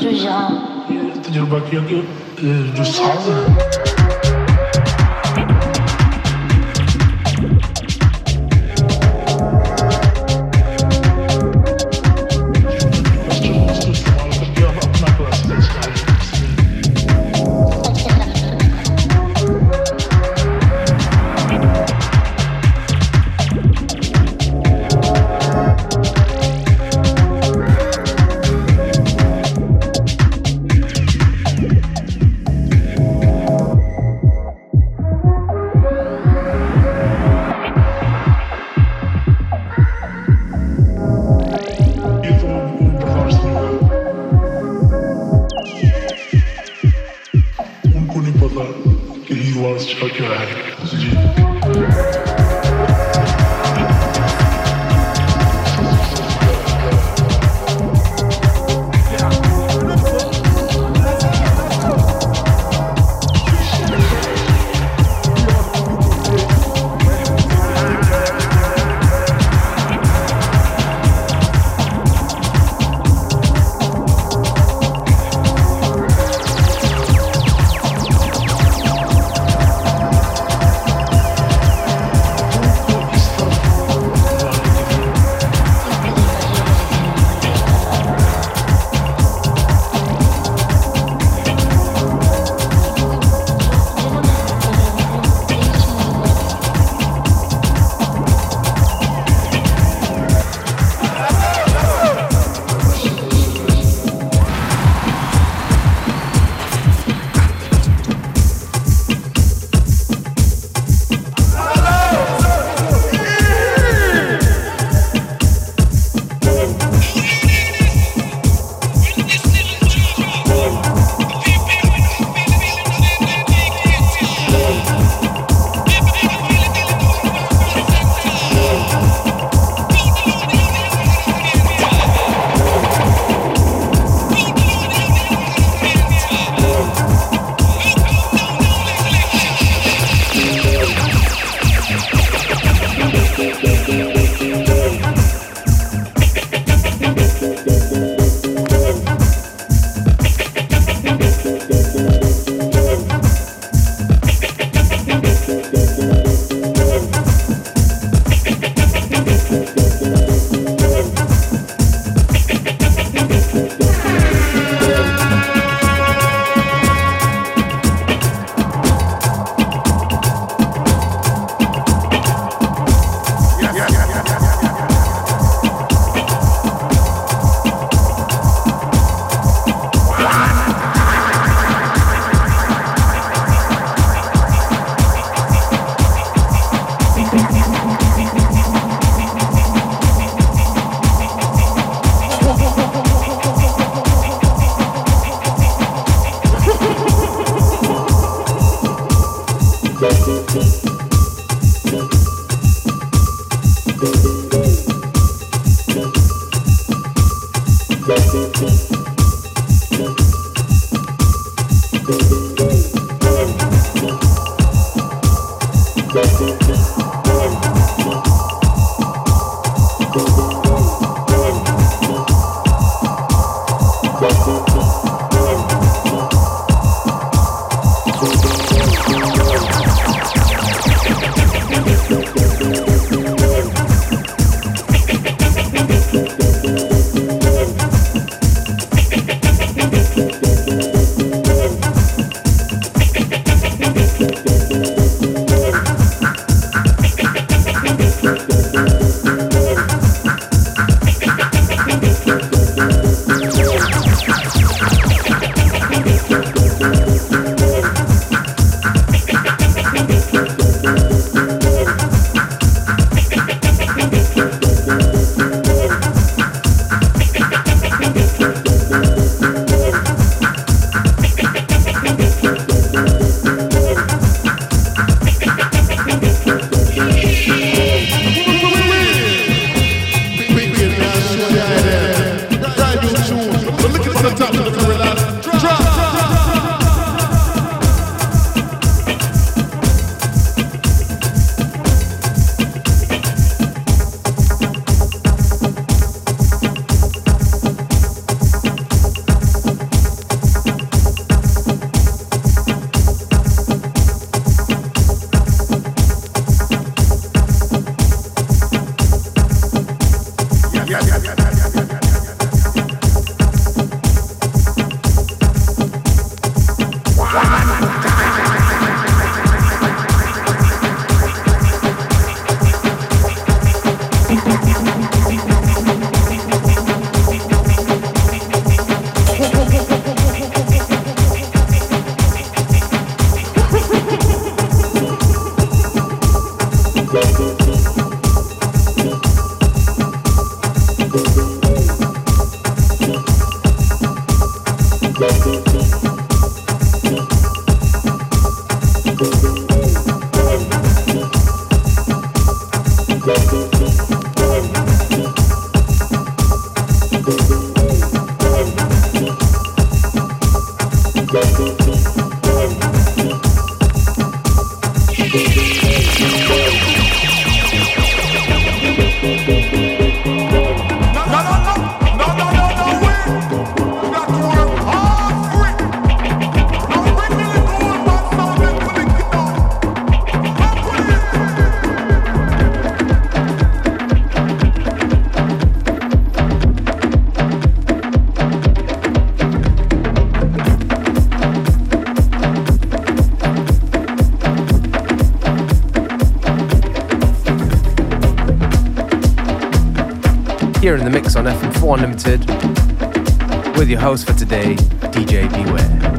Jujão. De Urubaquinha, eh, do Salsa. Yeah, yeah, yeah. Unlimited with your host for today, DJ Beware.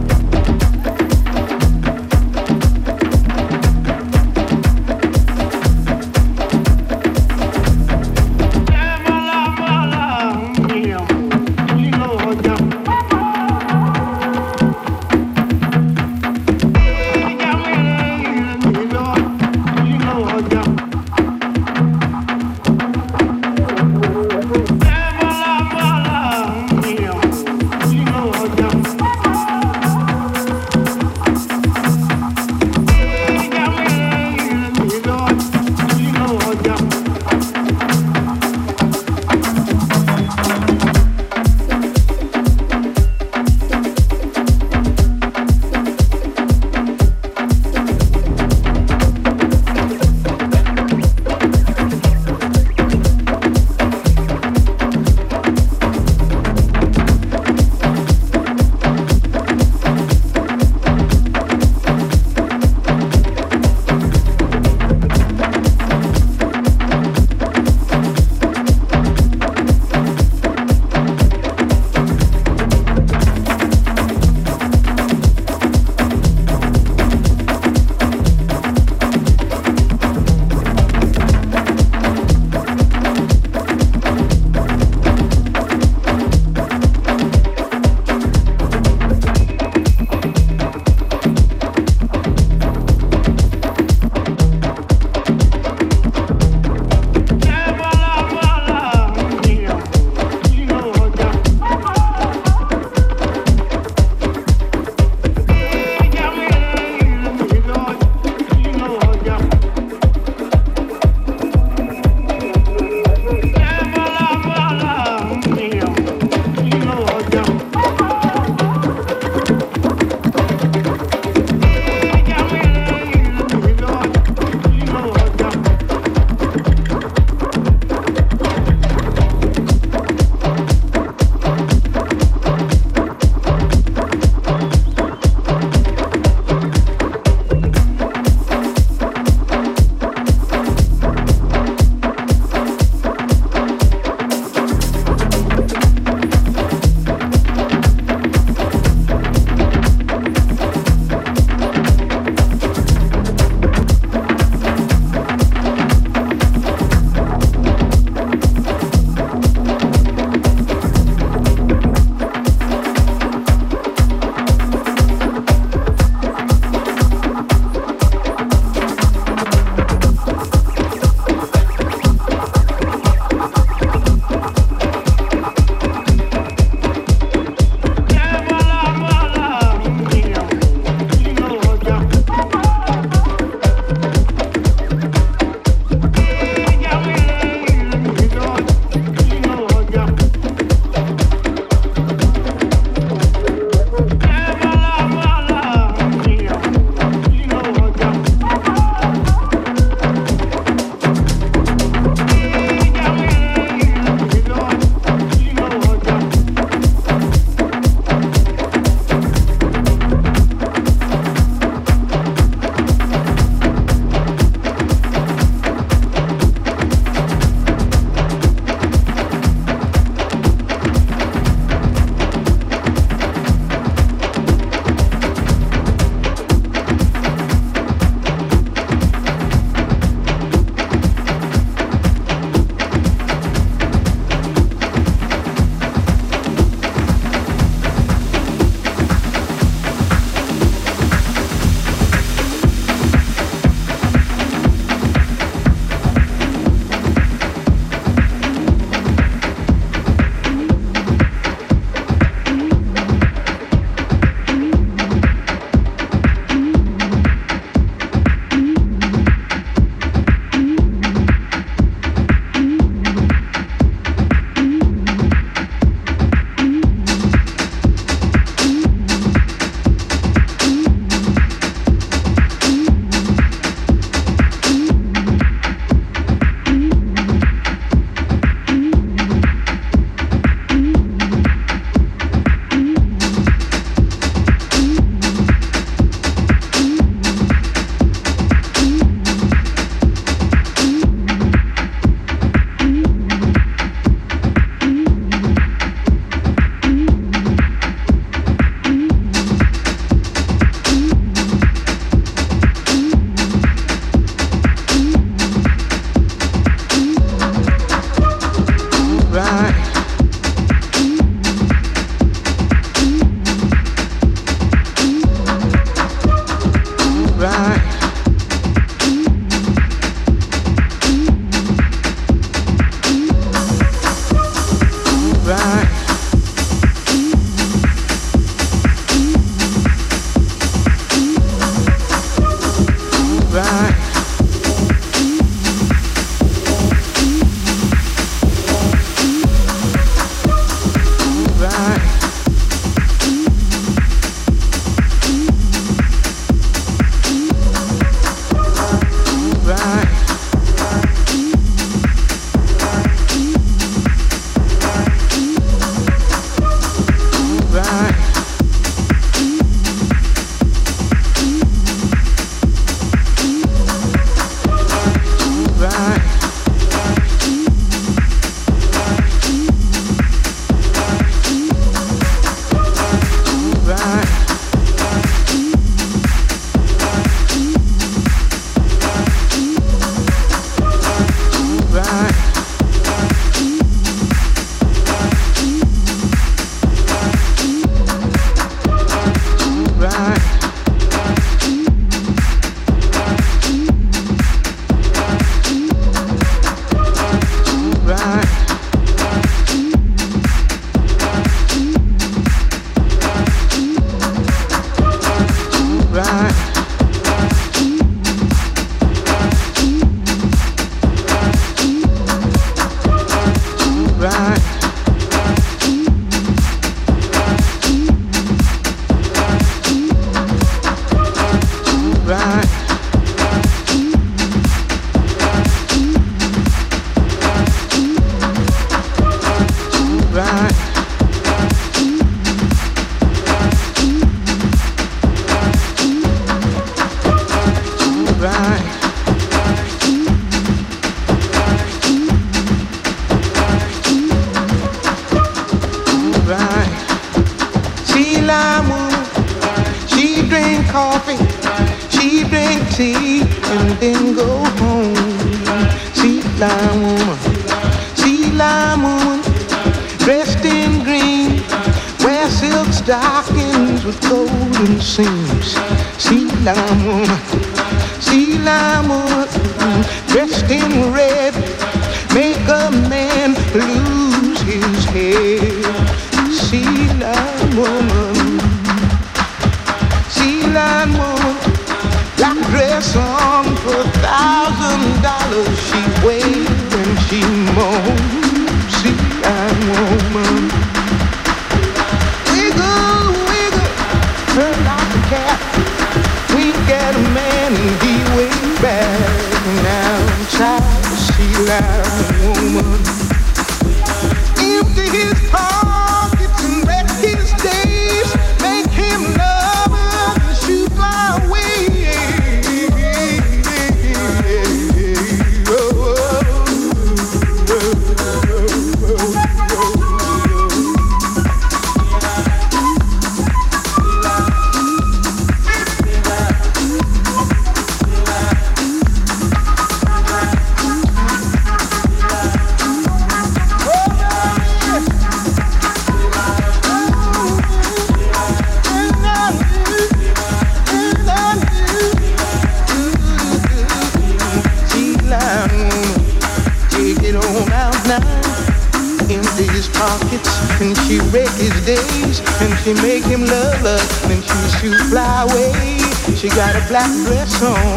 Black dress on